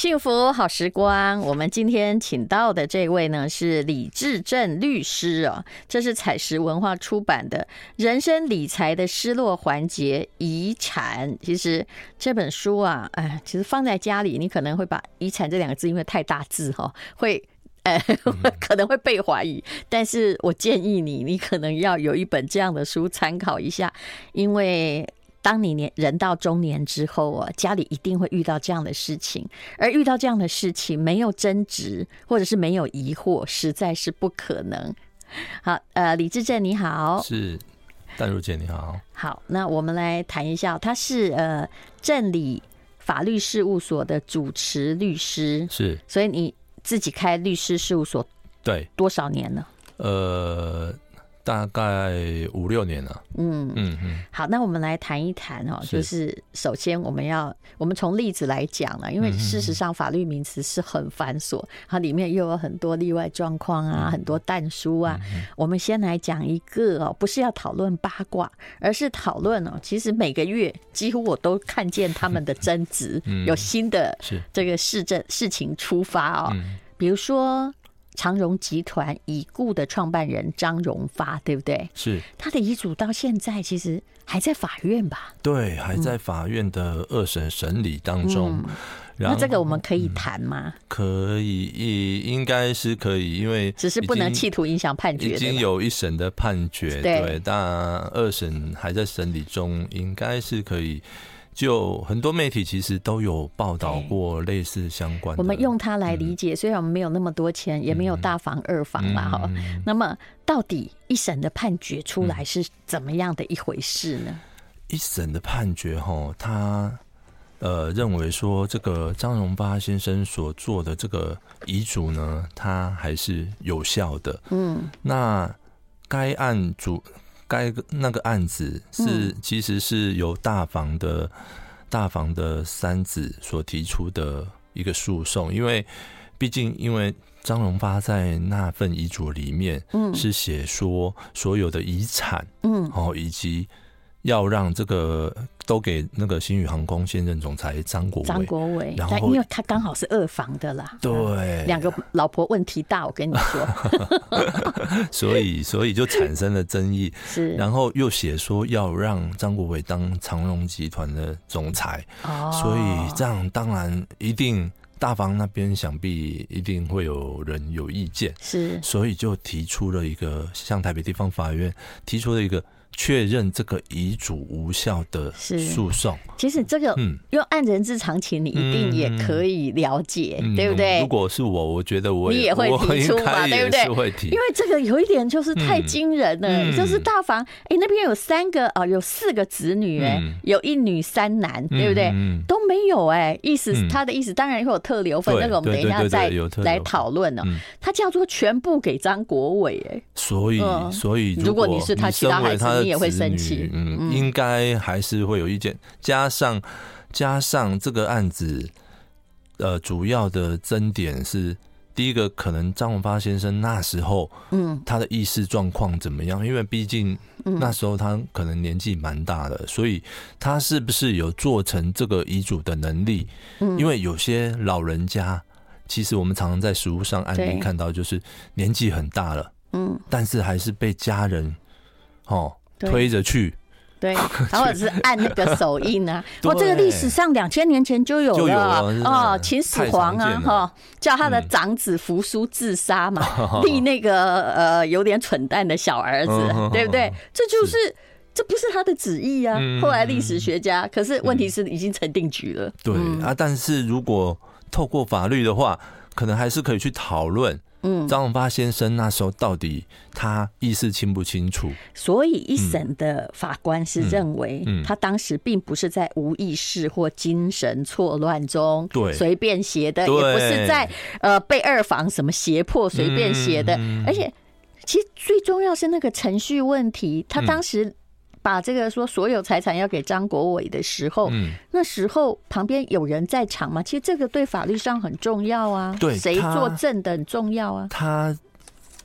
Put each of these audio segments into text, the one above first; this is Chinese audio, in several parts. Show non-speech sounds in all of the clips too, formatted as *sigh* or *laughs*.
幸福好时光，我们今天请到的这位呢是李志正律师哦，这是采石文化出版的《人生理财的失落环节：遗产》。其实这本书啊，哎，其实放在家里，你可能会把“遗产”这两个字，因为太大字哈，*laughs* 会呃 *laughs* 可能会被怀疑。但是我建议你，你可能要有一本这样的书参考一下，因为。当你年人到中年之后啊，家里一定会遇到这样的事情，而遇到这样的事情，没有争执或者是没有疑惑，实在是不可能。*laughs* 好，呃，李志正你好，是淡如姐你好，好，那我们来谈一下，他是呃正理法律事务所的主持律师，是，所以你自己开律师事务所对多少年呢？呃。大概五六年了。嗯嗯嗯。好，那我们来谈一谈哦，就是首先我们要，我们从例子来讲了，因为事实上法律名词是很繁琐，它里面又有很多例外状况啊，很多但书啊。我们先来讲一个哦，不是要讨论八卦，而是讨论哦，其实每个月几乎我都看见他们的争执，有新的这个事政事情出发哦，比如说。长荣集团已故的创办人张荣发，对不对？是他的遗嘱到现在其实还在法院吧？对，还在法院的二审审理当中。嗯、那这个我们可以谈吗？嗯、可以，应该是可以，因为只是不能企图影响判决。已经有一审的判决，对，但二审还在审理中，应该是可以。就很多媒体其实都有报道过类似相关的。我们用它来理解，虽然我们没有那么多钱，也没有大房二房嘛哈。那么，到底一审的判决出来是怎么样的一回事呢？一审的判决哈，他呃认为说，这个张荣发先生所做的这个遗嘱呢，他还是有效的。嗯，那该案主。该那个案子是其实是由大房的大房的三子所提出的一个诉讼，因为毕竟因为张荣发在那份遗嘱里面，嗯，是写说所有的遗产，嗯，哦，以及。要让这个都给那个新宇航空现任总裁张国伟，张国伟，然后因为他刚好是二房的啦，对，两个老婆问题大，我跟你说，*laughs* 所以所以就产生了争议，*laughs* 是，然后又写说要让张国伟当长荣集团的总裁，哦，所以这样当然一定大房那边想必一定会有人有意见，是，所以就提出了一个向台北地方法院提出了一个。确认这个遗嘱无效的诉讼，其实这个用按人之常情，你一定也可以了解，嗯、对不对？如果是我，我觉得我也你也会提出嘛，对不对？因为这个有一点就是太惊人了，嗯、就是大房哎、欸、那边有三个啊，有四个子女哎，嗯、有一女三男，对不对？嗯、都没有哎，意思他的意思当然会有特留份，嗯、那个我们等一下再来讨论呢。他叫做全部给张国伟哎，所以所以如果你是他其他孩子。你也会生气，嗯，应该还是会有意见。加上加上这个案子，呃，主要的争点是，第一个可能张文发先生那时候，嗯，他的意识状况怎么样？因为毕竟那时候他可能年纪蛮大的，所以他是不是有做成这个遗嘱的能力？嗯，因为有些老人家，其实我们常常在实务上案例看到，就是年纪很大了，嗯，但是还是被家人，哦。推着去，对，*laughs* 然后是按那个手印啊。*laughs* 我这个历史上两千年前就有了哦，秦始皇啊，哈，叫他的长子扶苏自杀嘛，*laughs* 立那个呃有点蠢蛋的小儿子，对不对？这就是这不是他的旨意啊。后来历史学家，可是问题是已经成定局了。对啊，但是如果透过法律的话，可能还是可以去讨论。嗯，张永发先生那时候到底他意识清不清楚？所以一审的法官是认为，他当时并不是在无意识或精神错乱中，对，随便写的，也不是在呃被二房什么胁迫随便写的，而且其实最重要是那个程序问题，他当时。把这个说所有财产要给张国伟的时候，嗯，那时候旁边有人在场吗？其实这个对法律上很重要啊，对，谁作证的很重要啊。他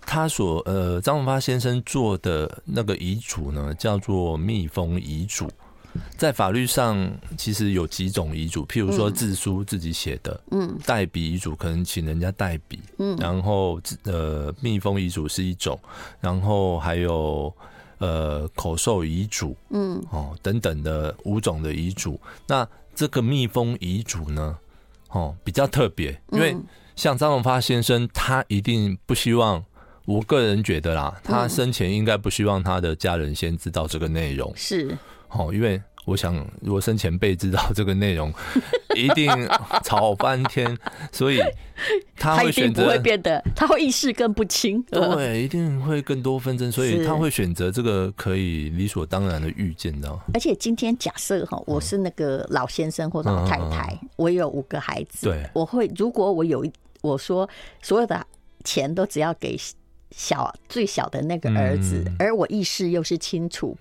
他所呃张荣发先生做的那个遗嘱呢，叫做密封遗嘱，在法律上其实有几种遗嘱，譬如说自书自己写的，嗯，代笔遗嘱可能请人家代笔，嗯，然后呃密封遗嘱是一种，然后还有呃口授遗嘱，嗯，哦等等的五种的遗嘱。那这个密封遗嘱呢，哦比较特别，因为像张荣发先生，他一定不希望。我个人觉得啦，他生前应该不希望他的家人先知道这个内容。是，哦，因为我想，如果生前辈知道这个内容，*laughs* 一定吵翻天，所以他会选择不会变得，他会意识更不清。对，一定会更多纷争，所以他会选择这个可以理所当然的预见到。而且今天假设哈，我是那个老先生或老太太，我有五个孩子，对，我会如果我有一我说所有的钱都只要给。小最小的那个儿子，嗯、而我意识又是清楚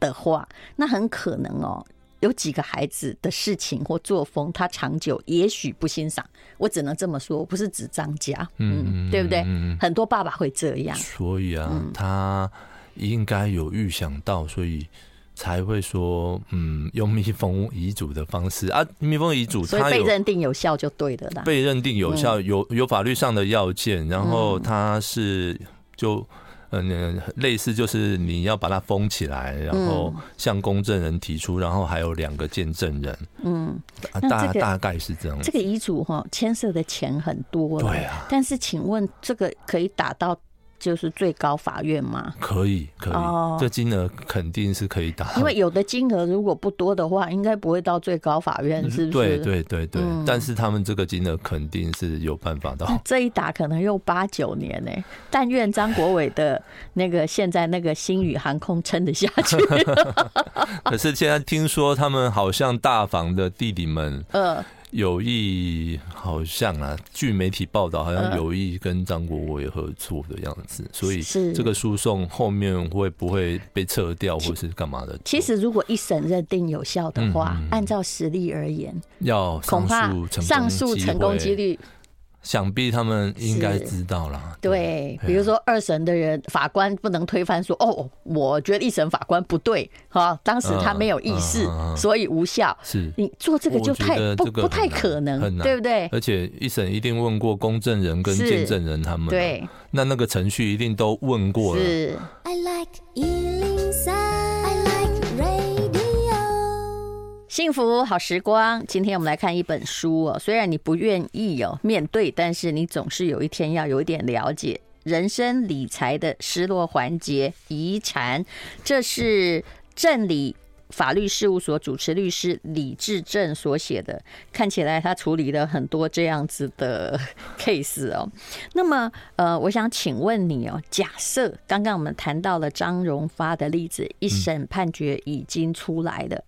的话，嗯、那很可能哦，有几个孩子的事情或作风，他长久也许不欣赏。我只能这么说，我不是指张家，嗯，对不对？嗯、很多爸爸会这样。所以啊，嗯、他应该有预想到，所以才会说，嗯，用密封遗嘱的方式啊，密封遗嘱，所以被认定有效就对的啦。被认定有效，有有法律上的要件，然后它是就嗯，类似就是你要把它封起来，然后向公证人提出，然后还有两个见证人，嗯，啊大大概是这样。这个遗嘱哈，牵涉的钱很多，对啊。但是请问，这个可以打到？就是最高法院吗？可以，可以，哦、这金额肯定是可以打。因为有的金额如果不多的话，应该不会到最高法院，是不是？对对对对。嗯、但是他们这个金额肯定是有办法到。*laughs* 这一打可能用八九年呢、欸，但愿张国伟的那个现在那个星宇航空撑得下去。*laughs* 可是现在听说他们好像大房的弟弟们，*laughs* 嗯。有意好像啊，据媒体报道，好像有意跟张国伟合作的样子，嗯、所以这个诉讼后面会不会被撤掉，或是干嘛的？其实如果一审认定有效的话，嗯、按照实力而言，要恐怕上诉成功几率。想必他们应该知道了。对，比如说二审的人法官不能推翻说，哦，我觉得一审法官不对，哈，当时他没有意识，所以无效。是你做这个就太不不太可能，对不对？而且一审一定问过公证人跟见证人他们，对，那那个程序一定都问过了。是。幸福好时光，今天我们来看一本书哦。虽然你不愿意哦面对，但是你总是有一天要有一点了解人生理财的失落环节遗产。这是正理法律事务所主持律师李志正所写的，看起来他处理了很多这样子的 *laughs* case 哦。那么呃，我想请问你哦，假设刚刚我们谈到了张荣发的例子，一审判决已经出来了。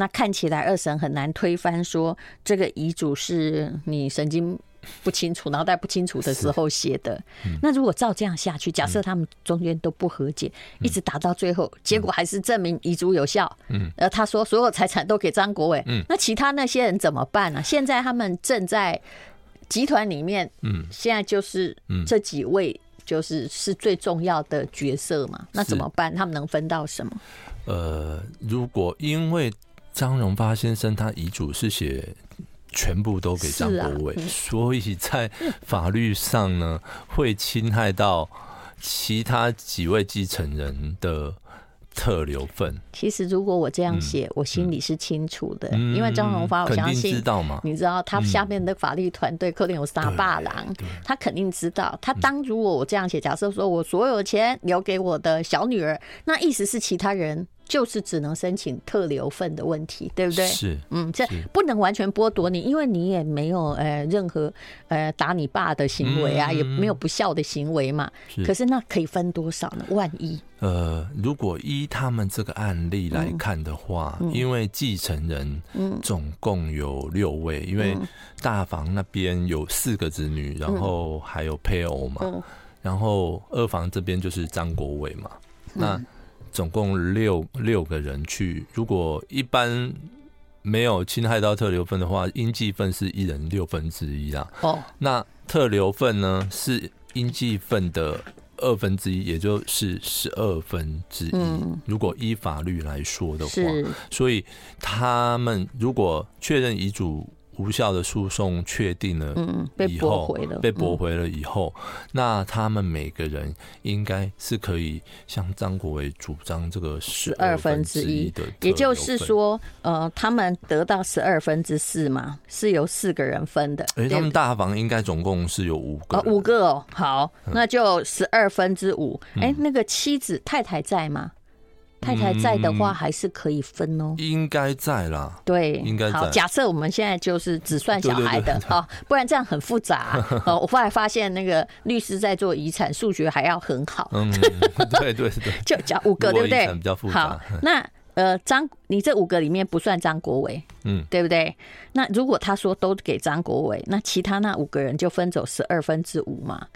那看起来二审很难推翻，说这个遗嘱是你神经不清楚、脑袋不清楚的时候写的。那如果照这样下去，假设他们中间都不和解，一直打到最后，结果还是证明遗嘱有效。嗯，呃，他说所有财产都给张国伟。嗯，那其他那些人怎么办呢？现在他们正在集团里面，嗯，现在就是这几位就是是最重要的角色嘛。那怎么办？他们能分到什么？呃，如果因为张荣发先生他遗嘱是写全部都给张国伟，所以在法律上呢，会侵害到其他几位继承人的特留份。其实如果我这样写，我心里是清楚的，因为张荣发，我相信知道嘛？你知道他下面的法律团队可能有三霸郎，他肯定知道。他当如果我这样写，假设说我所有钱留给我的小女儿，那意思是其他人。就是只能申请特留份的问题，对不对？是，嗯，这不能完全剥夺你，因为你也没有呃任何呃打你爸的行为啊，也没有不孝的行为嘛。可是那可以分多少呢？万一。呃，如果依他们这个案例来看的话，因为继承人总共有六位，因为大房那边有四个子女，然后还有配偶嘛，然后二房这边就是张国伟嘛，那。总共六六个人去，如果一般没有侵害到特留份的话，应继份是一人六分之一啊。哦，那特留份呢是应继份的二分之一，也就是十二分之一。嗯，如果依法律来说的话，所以他们如果确认遗嘱。无效的诉讼确定了，嗯，被驳回了，被驳回了以后，那他们每个人应该是可以向张国伟主张这个十二分之一的，也就是说，呃，他们得到十二分之四嘛，是由四个人分的。哎，他们大房应该总共是有五个，哦，五个哦，好，那就十二分之五。哎，那个妻子太太在吗？太太在的话，还是可以分哦。应该在啦。对，应该在。好，假设我们现在就是只算小孩的哦，不然这样很复杂。*laughs* 哦，我后来发现那个律师在做遗产，数学还要很好。嗯，*laughs* 对对对。就讲五个，对不对？比较复杂。好，那呃，张，你这五个里面不算张国伟，嗯，对不对？那如果他说都给张国伟，那其他那五个人就分走十二分之五嘛。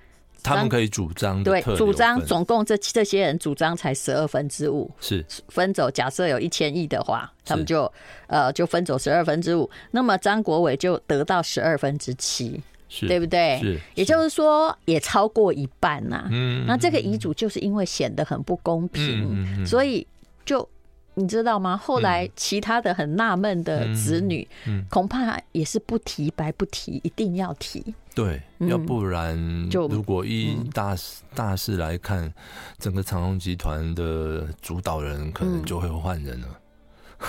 他们可以主张对，主张总共这这些人主张才十二分之五，是分走。假设有一千亿的话，他们就呃就分走十二分之五。那么张国伟就得到十二分之七，是，对不对？是，也就是说也超过一半呐。嗯，那这个遗嘱就是因为显得很不公平，所以就。你知道吗？后来其他的很纳闷的子女，恐怕也是不提白不提，一定要提。对，要不然就如果一大大事来看，整个长隆集团的主导人可能就会换人了。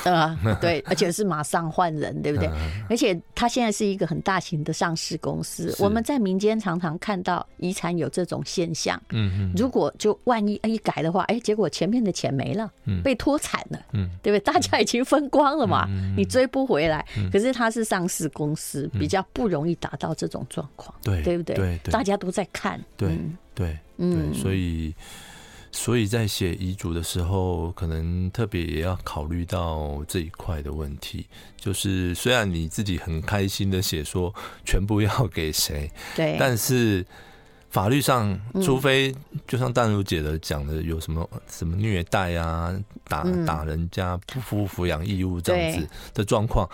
啊，*laughs* 对，而且是马上换人，对不对？而且他现在是一个很大型的上市公司，我们在民间常常看到遗产有这种现象。嗯，如果就万一一改的话，哎，结果前面的钱没了，被脱产了，嗯，对不对？大家已经分光了嘛，你追不回来。可是他是上市公司，比较不容易达到这种状况，对，对不对？对，大家都在看，对，对，嗯，所以。所以在写遗嘱的时候，可能特别也要考虑到这一块的问题。就是虽然你自己很开心的写说全部要给谁，对，但是法律上，除非就像淡如姐的讲的，有什么什么虐待啊、打打人家、不负抚养义务这样子的状况，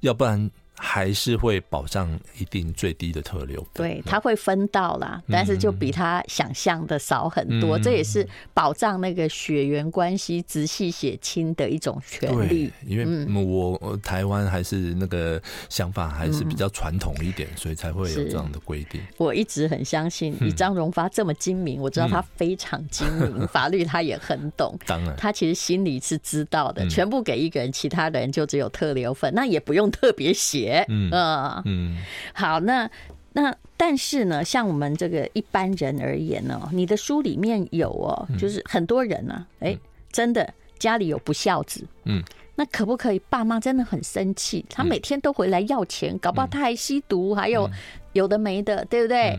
要不然。还是会保障一定最低的特留，对，他会分到啦，但是就比他想象的少很多，嗯、这也是保障那个血缘关系直系血亲的一种权利。因为我台湾还是那个想法还是比较传统一点，嗯、所以才会有这样的规定。我一直很相信，以张荣发这么精明，我知道他非常精明，嗯、*laughs* 法律他也很懂。当然，他其实心里是知道的，全部给一个人，其他人就只有特留份，那也不用特别写。嗯嗯，好，那那但是呢，像我们这个一般人而言呢，你的书里面有哦，就是很多人呢，哎，真的家里有不孝子，嗯，那可不可以？爸妈真的很生气，他每天都回来要钱，搞不好他还吸毒，还有有的没的，对不对？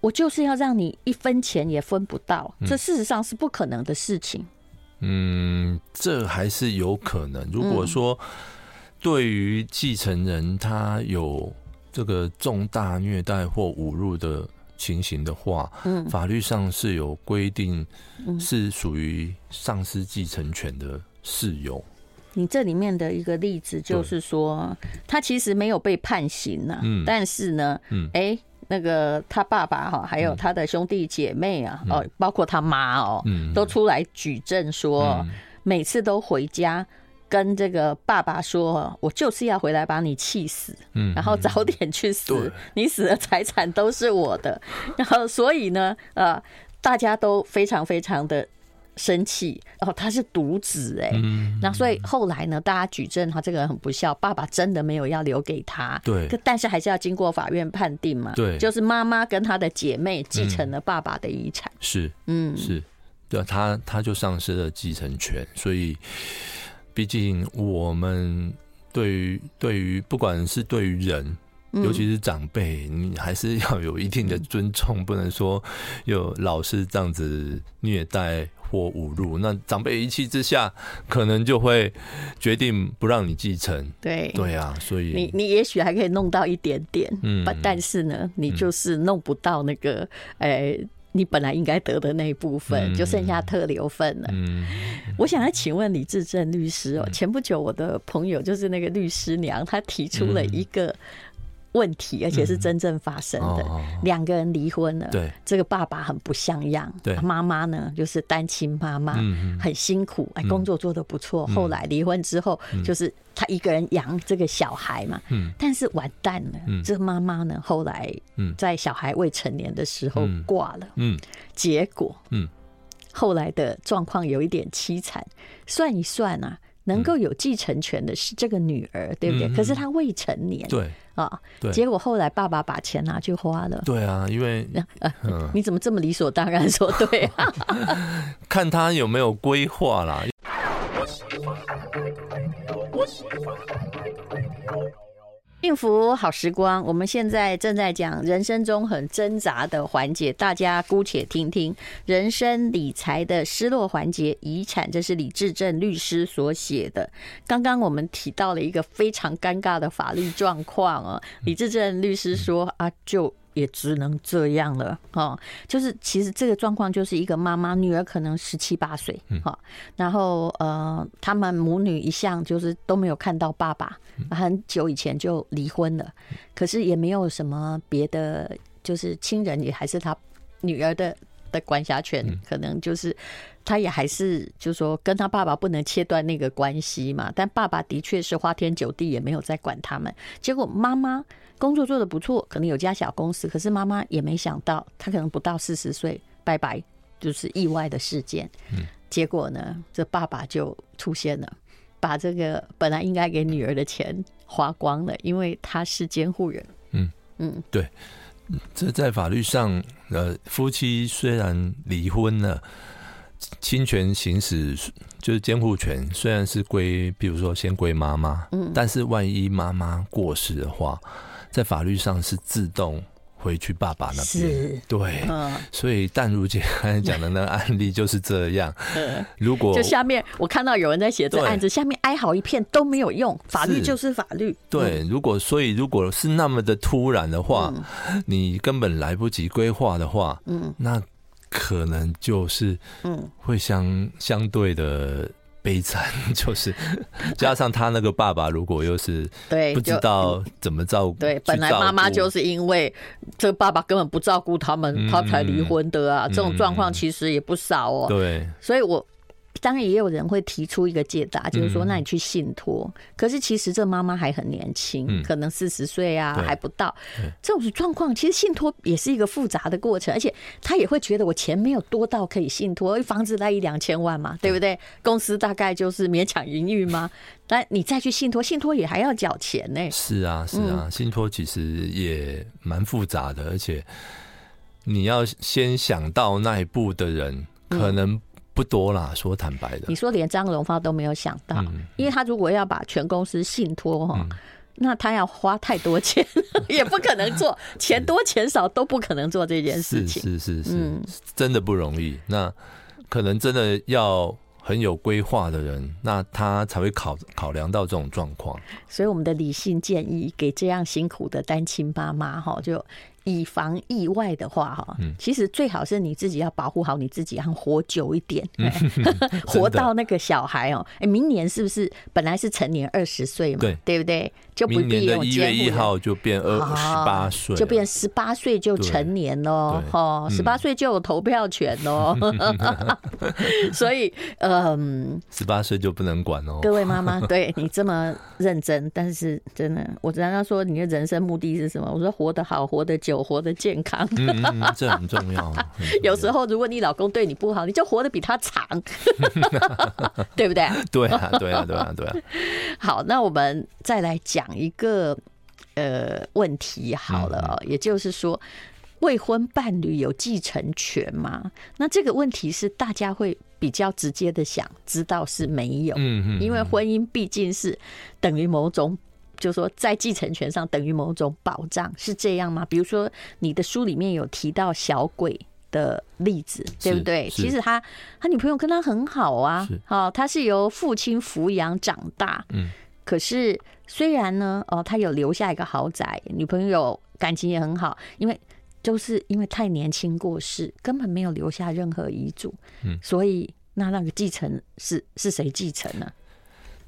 我就是要让你一分钱也分不到，这事实上是不可能的事情。嗯，这还是有可能。如果说。对于继承人，他有这个重大虐待或侮辱的情形的话，嗯，法律上是有规定，是属于丧失继承权的事由。你这里面的一个例子就是说，他其实没有被判刑呢，嗯，但是呢，嗯，哎，那个他爸爸哈，还有他的兄弟姐妹啊，哦，包括他妈哦，嗯，都出来举证说，每次都回家。跟这个爸爸说，我就是要回来把你气死，嗯，然后早点去死，你死的财产都是我的，然后所以呢，呃，大家都非常非常的生气，然后他是独子哎，那所以后来呢，大家举证他这个人很不孝，爸爸真的没有要留给他，对，但是还是要经过法院判定嘛，对，就是妈妈跟他的姐妹继承了爸爸的遗产，是，嗯，是，对，他他就丧失了继承权，所以。毕竟，我们对于对于不管是对于人，尤其是长辈，你还是要有一定的尊重，不能说有老是这样子虐待或侮辱。那长辈一气之下，可能就会决定不让你继承。对对啊，所以你你也许还可以弄到一点点，嗯，但是呢，你就是弄不到那个，哎。你本来应该得的那一部分，就剩下特留份了。嗯，我想要请问李志正律师哦，前不久我的朋友就是那个律师娘，她提出了一个问题，而且是真正发生的。两个人离婚了，对，这个爸爸很不像样，对，妈妈呢就是单亲妈妈，很辛苦，哎，工作做得不错。后来离婚之后，就是他一个人养这个小孩嘛，但是完蛋了，这个妈妈呢后来在小孩未成年的时候挂了，结果，后来的状况有一点凄惨，算一算啊。能够有继承权的是这个女儿，对不对？可是她未成年，对啊，结果后来爸爸把钱拿去花了。对啊，因为你怎么这么理所当然说对啊？*laughs* 看他有没有规划啦。幸福好时光，我们现在正在讲人生中很挣扎的环节，大家姑且听听人生理财的失落环节——遗产。这是李志正律师所写的。刚刚我们提到了一个非常尴尬的法律状况啊，李志正律师说啊，就。也只能这样了哦，就是其实这个状况就是一个妈妈女儿可能十七八岁，哈，然后呃，他们母女一向就是都没有看到爸爸，很久以前就离婚了，可是也没有什么别的，就是亲人也还是他女儿的的管辖权，可能就是他也还是就是说跟他爸爸不能切断那个关系嘛，但爸爸的确是花天酒地，也没有在管他们，结果妈妈。工作做得不错，可能有家小公司，可是妈妈也没想到，她可能不到四十岁，拜拜，就是意外的事件。嗯，结果呢，这爸爸就出现了，把这个本来应该给女儿的钱花光了，因为他是监护人。嗯嗯，对，这在法律上，呃，夫妻虽然离婚了，侵权行使就是监护权，虽然是归，比如说先归妈妈，嗯，但是万一妈妈过世的话。在法律上是自动回去爸爸那边，是，对，嗯，所以淡如姐刚才讲的那个案例就是这样。*laughs* 嗯，如果就下面我看到有人在写这案子，下面哀嚎一片都没有用，法律就是法律。对，如果所以如果是那么的突然的话，你根本来不及规划的话，嗯，那可能就是嗯。会相相对的。悲惨 *laughs* 就是加上他那个爸爸，如果又是对不知道怎么照顾，对，本来妈妈就是因为这个爸爸根本不照顾他们，他才离婚的啊。这种状况其实也不少哦。对，所以我。当然也有人会提出一个解答，就是说，那你去信托。可是其实这妈妈还很年轻，可能四十岁啊还不到。这种状况其实信托也是一个复杂的过程，而且他也会觉得我钱没有多到可以信托，房子在一两千万嘛，对不对？公司大概就是勉强营运吗？但你再去信托，信托也还要缴钱呢。是啊，是啊，信托其实也蛮复杂的，而且你要先想到那一步的人可能。不多啦，说坦白的。你说连张荣发都没有想到，嗯、因为他如果要把全公司信托哈，嗯、那他要花太多钱，*laughs* 也不可能做，钱多钱少都不可能做这件事情。是是是是，嗯、真的不容易。那可能真的要很有规划的人，那他才会考考量到这种状况。所以我们的理性建议给这样辛苦的单亲妈妈哈，就。以防意外的话，哈，其实最好是你自己要保护好你自己，然后活久一点，*laughs* *laughs* 活到那个小孩哦。哎，明年是不是本来是成年二十岁嘛？对，对不对？就不必。一月一号就变二十八岁，就变十八岁就成年喽。哦，十八岁就有投票权喽。*laughs* 所以，嗯，十八岁就不能管哦。各位妈妈，*laughs* 对你这么认真，但是真的，我常常说你的人生目的是什么？我说活得好，活得久。活得健康，嗯，这 *laughs* 很重要。有时候，如果你老公对你不好，你就活得比他长，对不对？对啊，对啊，对啊，对啊。好，那我们再来讲一个呃问题好了，哦，也就是说，未婚伴侣有继承权吗？那这个问题是大家会比较直接的想知道是没有，嗯嗯，因为婚姻毕竟是等于某种。就是说，在继承权上等于某种保障，是这样吗？比如说，你的书里面有提到小鬼的例子，对不对？其实他他女朋友跟他很好啊，好，他是由父亲抚养长大，嗯，可是虽然呢，哦，他有留下一个豪宅，女朋友感情也很好，因为就是因为太年轻过世，根本没有留下任何遗嘱，嗯，所以那那个继承是是谁继承呢？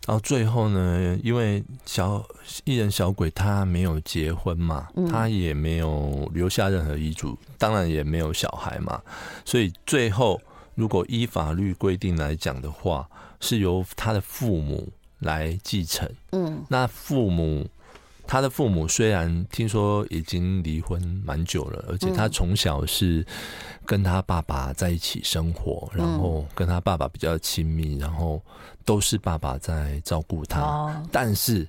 到最后呢，因为小艺人小鬼他没有结婚嘛，嗯、他也没有留下任何遗嘱，当然也没有小孩嘛，所以最后如果依法律规定来讲的话，是由他的父母来继承。嗯，那父母他的父母虽然听说已经离婚蛮久了，而且他从小是跟他爸爸在一起生活，然后跟他爸爸比较亲密，然后。都是爸爸在照顾他，哦，但是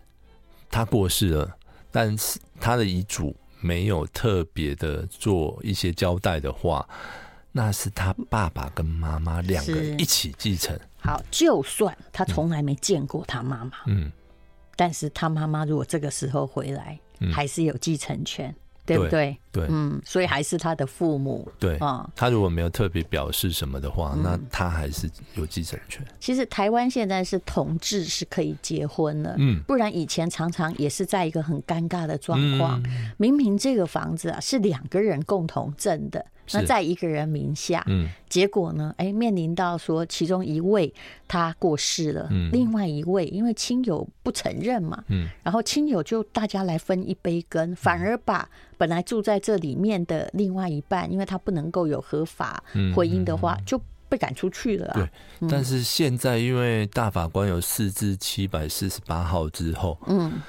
他过世了，但是他的遗嘱没有特别的做一些交代的话，那是他爸爸跟妈妈两个一起继承。好，就算他从来没见过他妈妈，嗯，但是他妈妈如果这个时候回来，嗯，还是有继承权。对不对？对，嗯，所以还是他的父母。对啊，他如果没有特别表示什么的话，嗯，那他还是有继承权。其实台湾现在是同志是可以结婚了，嗯，不然以前常常也是在一个很尴尬的状况，嗯，明明这个房子啊是两个人共同挣的。那在一个人名下，嗯，结果呢？哎，面临到说其中一位他过世了，嗯，另外一位因为亲友不承认嘛，嗯，然后亲友就大家来分一杯羹，反而把本来住在这里面的另外一半，因为他不能够有合法婚姻的话，就被赶出去了。对，但是现在因为大法官有四至七百四十八号之后，嗯。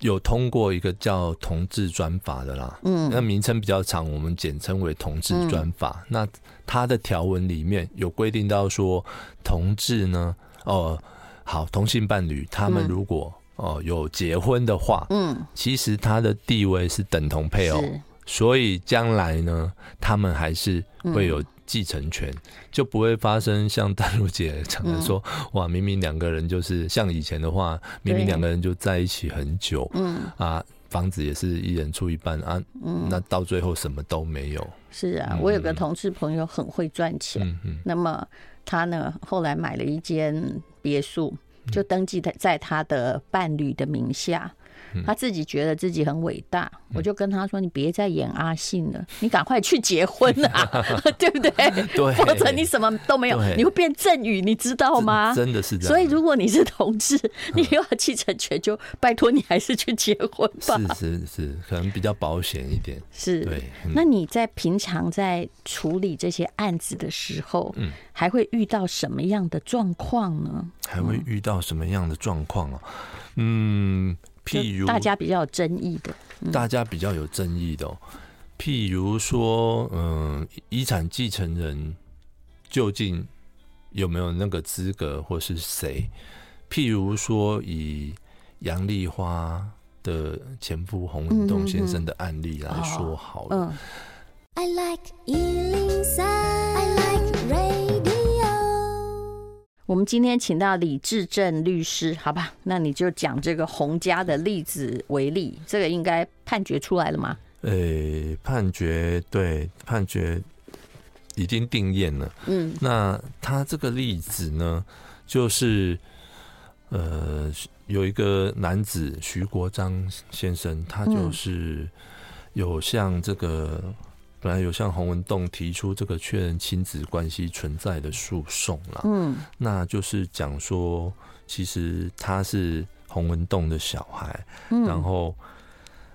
有通过一个叫同志专法的啦，嗯，那名称比较长，我们简称为同志专法。嗯、那它的条文里面有规定到说，同志呢，哦、呃，好，同性伴侣他们如果哦、呃、有结婚的话，嗯，其实他的地位是等同配偶，所以将来呢，他们还是会有。继承权就不会发生像丹如姐讲的说，嗯、哇，明明两个人就是像以前的话，明明两个人就在一起很久，嗯。啊，房子也是一人出一半啊，嗯，那到最后什么都没有。是啊，我有个同事朋友很会赚钱，那么他呢后来买了一间别墅，就登记在在他的伴侣的名下。他自己觉得自己很伟大，我就跟他说：“你别再演阿信了，*laughs* 你赶快去结婚啊，*laughs* *laughs* 对不对？对，否则你什么都没有，你会变赠与，你知道吗？真的是这样。所以如果你是同志，你又要继承权，就拜托你还是去结婚吧。是是是，可能比较保险一点。是，对。那你在平常在处理这些案子的时候，嗯，还会遇到什么样的状况呢？还会遇到什么样的状况啊？嗯。譬如大家比较有争议的，大家比较有争议的，譬如说，嗯，遗产继承人究竟有没有那个资格，或是谁？譬如说，以杨丽花的前夫洪文东先生的案例来说好了。我们今天请到李志正律师，好吧？那你就讲这个洪家的例子为例，这个应该判决出来了吗？呃、欸，判决对，判决已经定验了。嗯，那他这个例子呢，就是呃，有一个男子徐国章先生，他就是有向这个。本来有向洪文栋提出这个确认亲子关系存在的诉讼了，嗯，那就是讲说，其实他是洪文栋的小孩，嗯，然后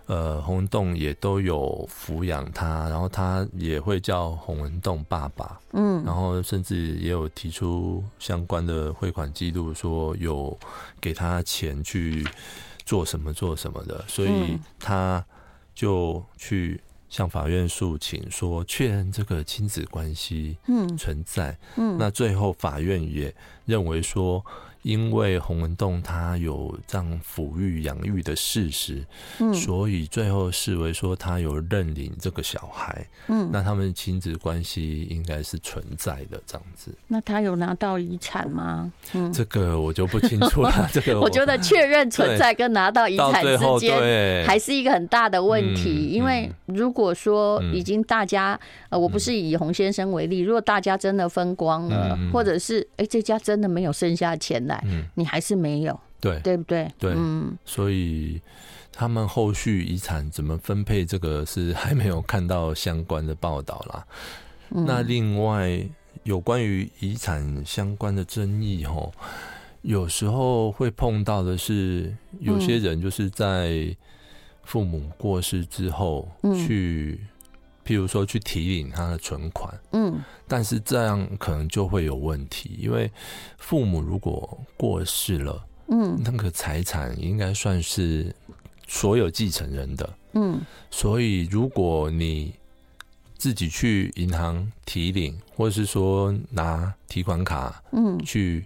呃，洪文栋也都有抚养他，然后他也会叫洪文栋爸爸，嗯，然后甚至也有提出相关的汇款记录，说有给他钱去做什么做什么的，所以他就去。向法院诉请说，确认这个亲子关系存在，嗯，嗯，那最后法院也认为说。因为洪文栋他有这样抚育养育的事实，嗯，所以最后视为说他有认领这个小孩，嗯，那他们亲子关系应该是存在的这样子。那他有拿到遗产吗？嗯，这个我就不清楚了。*laughs* 这个我，我觉得确认存在跟拿到遗产之间还是一个很大的问题。因为如果说已经大家，呃，我不是以洪先生为例，如果大家真的分光了，或者是哎这家真的没有剩下钱。嗯，你还是没有，对。对不对？对，嗯，所以他们后续遗产怎么分配，这个是还没有看到相关的报道啦。那另外有关于遗产相关的争议，吼，有时候会碰到的是，有些人就是在父母过世之后去，譬如说去提领他的存款，嗯，但是这样可能就会有问题，因为父母如果过世了，嗯，那个财产应该算是所有继承人的，嗯，所以如果你自己去银行提领，或者是说拿提款卡，嗯，去。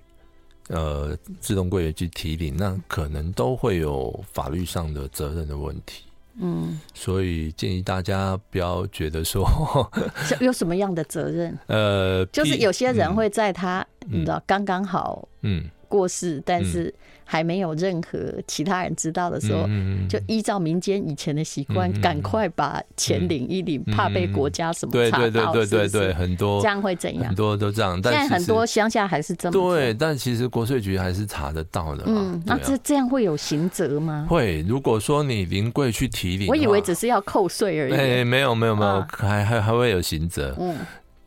呃，自动柜员去提领，那可能都会有法律上的责任的问题。嗯，所以建议大家不要觉得说 *laughs* 有什么样的责任。呃，就是有些人会在他，嗯、你知道，刚刚好，嗯。过世，但是还没有任何其他人知道的时候，就依照民间以前的习惯，赶快把钱领一领，怕被国家什么查到。对对对对对对，很多这样会怎样？很多都这样。但现在很多乡下还是这么对，但其实国税局还是查得到的。嗯，那这这样会有刑责吗？会。如果说你临柜去提领，我以为只是要扣税而已。哎，没有没有没有，还还还会有刑责。嗯。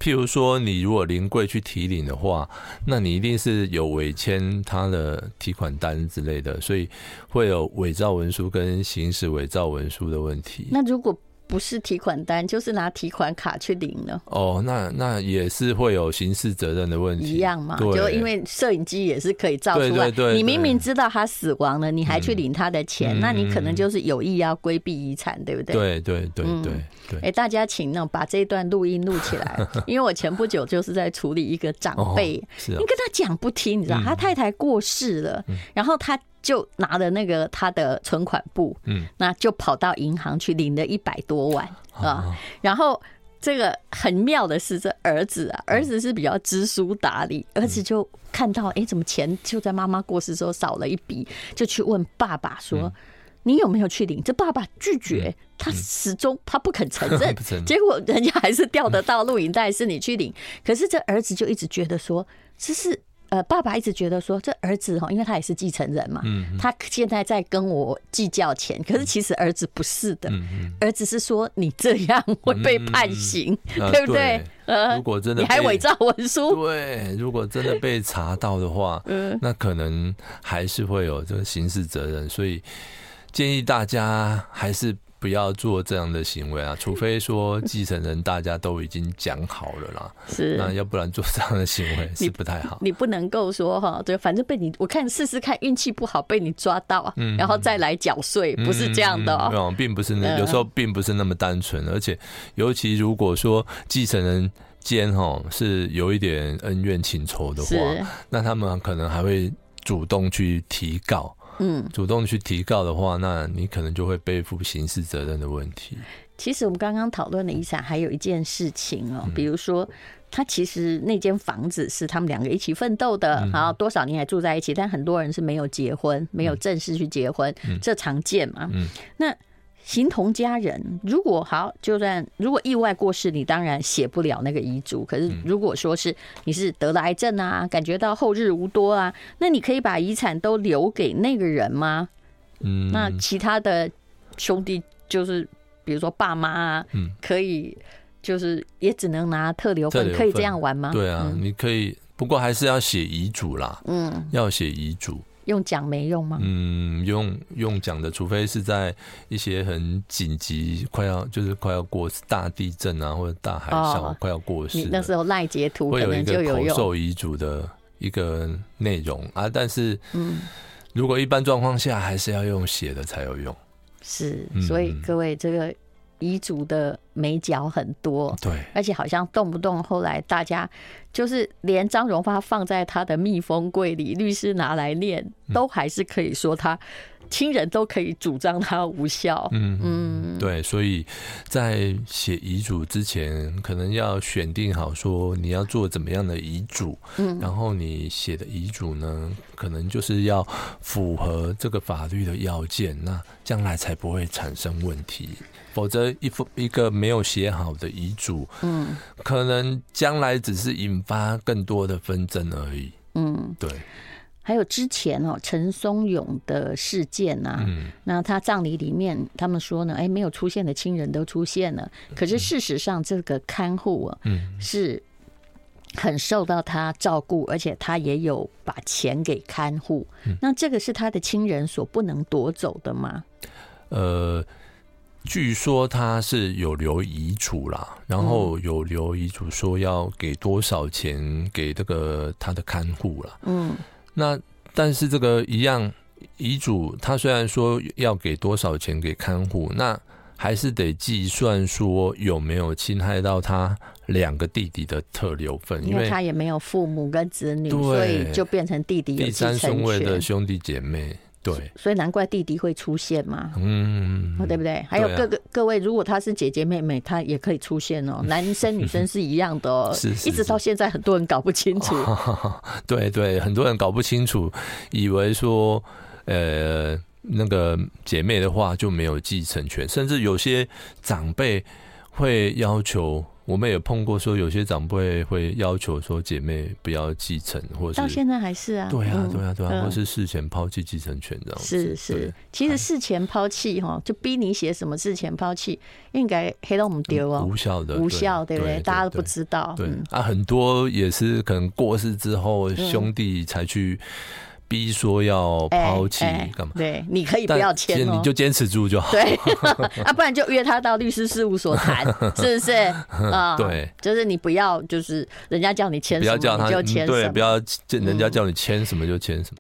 譬如说，你如果临柜去提领的话，那你一定是有伪签他的提款单之类的，所以会有伪造文书跟行使伪造文书的问题。那如果不是提款单，就是拿提款卡去领了。哦，那那也是会有刑事责任的问题，一样嘛？就因为摄影机也是可以照出来。你明明知道他死亡了，你还去领他的钱，嗯、那你可能就是有意要规避遗产，对不对？对对对对对。哎、欸，大家请那把这一段录音录起来，*laughs* 因为我前不久就是在处理一个长辈，哦是啊、你跟他讲不听，你知道，他太太过世了，嗯、然后他。就拿了那个他的存款簿，嗯，那就跑到银行去领了一百多万啊。然后这个很妙的是，这儿子啊，儿子是比较知书达理，儿子就看到，哎，怎么钱就在妈妈过世时候少了一笔，就去问爸爸说：“你有没有去领？”这爸爸拒绝，他始终他不肯 *laughs* 承认。结果人家还是调得到录影带，是你去领。可是这儿子就一直觉得说，这是。呃，爸爸一直觉得说，这儿子哈，因为他也是继承人嘛，嗯，他现在在跟我计较钱，可是其实儿子不是的，儿子是说你这样会被判刑，*laughs* 对不对？呃，如果真的你还伪造文书，对，如果真的被查到的话，*laughs* 嗯，那可能还是会有这个刑事责任，所以建议大家还是。不要做这样的行为啊！除非说继承人大家都已经讲好了啦，是，那要不然做这样的行为是不太好。你，你不能够说哈，对，反正被你，我看试试看运气不好被你抓到，嗯，然后再来缴税，不是这样的哦、嗯，并不是那，有时候并不是那么单纯，而且尤其如果说继承人间哈是有一点恩怨情仇的话，那他们可能还会主动去提告。嗯，主动去提告的话，那你可能就会背负刑事责任的问题。其实我们刚刚讨论了一下还有一件事情哦，比如说他其实那间房子是他们两个一起奋斗的，然后多少年还住在一起，但很多人是没有结婚，没有正式去结婚，这常见嘛。嗯，那。形同家人，如果好，就算如果意外过世，你当然写不了那个遗嘱。可是如果说是你是得了癌症啊，感觉到后日无多啊，那你可以把遗产都留给那个人吗？嗯，那其他的兄弟就是比如说爸妈啊，嗯，可以就是也只能拿特留份，可以这样玩吗？对啊，你可以，不过还是要写遗嘱啦。嗯，要写遗嘱。用讲没用吗？嗯，用用讲的，除非是在一些很紧急、快要就是快要过大地震啊，或者大海啸、哦、快要过世，那时候赖截图可能就有用。遗嘱的一个内容啊，但是，嗯，如果一般状况下还是要用写的才有用。是，所以各位这个。遗嘱的眉角很多，对，而且好像动不动后来大家就是连张荣发放在他的密封柜里，律师拿来念，都还是可以说他亲人都可以主张他无效。嗯嗯，对，所以在写遗嘱之前，可能要选定好说你要做怎么样的遗嘱，嗯，然后你写的遗嘱呢，可能就是要符合这个法律的要件，那将来才不会产生问题。否则，一副一个没有写好的遗嘱，嗯，可能将来只是引发更多的纷争而已。嗯，对。还有之前哦，陈松勇的事件呐，嗯，那他葬礼里面，他们说呢，哎，没有出现的亲人都出现了，可是事实上，这个看护啊，嗯，是很受到他照顾，而且他也有把钱给看护。嗯、那这个是他的亲人所不能夺走的吗？呃，据说他是有留遗嘱啦，然后有留遗嘱说要给多少钱给这个他的看护啦。嗯，那但是这个一样遗嘱，他虽然说要给多少钱给看护，那还是得计算说有没有侵害到他两个弟弟的特留份，因为他也没有父母跟子女，所以就变成弟弟。第三顺位的兄弟姐妹。对，所以难怪弟弟会出现嘛，嗯，对不对？还有各个、啊、各位，如果他是姐姐妹妹，他也可以出现哦。男生女生是一样的哦，*laughs* 一直到现在很多人搞不清楚。*laughs* 对对，很多人搞不清楚，以为说呃那个姐妹的话就没有继承权，甚至有些长辈会要求。我们也碰过，说有些长辈会要求说姐妹不要继承，或者到现在还是啊，对啊，对啊，对啊，或是事前抛弃继承权这样。是是，其实事前抛弃哈，就逼你写什么事前抛弃，应该黑到我们丢啊，无效的，无效，对不对？大家都不知道。对啊，很多也是可能过世之后，兄弟才去。逼说要抛弃干嘛？对，你可以不要签，你就坚持住就好。对，*laughs* 啊，不然就约他到律师事务所谈，*laughs* 是不是？*laughs* 啊，对，就是你不要，就是人家叫你签什么就签什么，对，不要人家叫你签什么就签什么。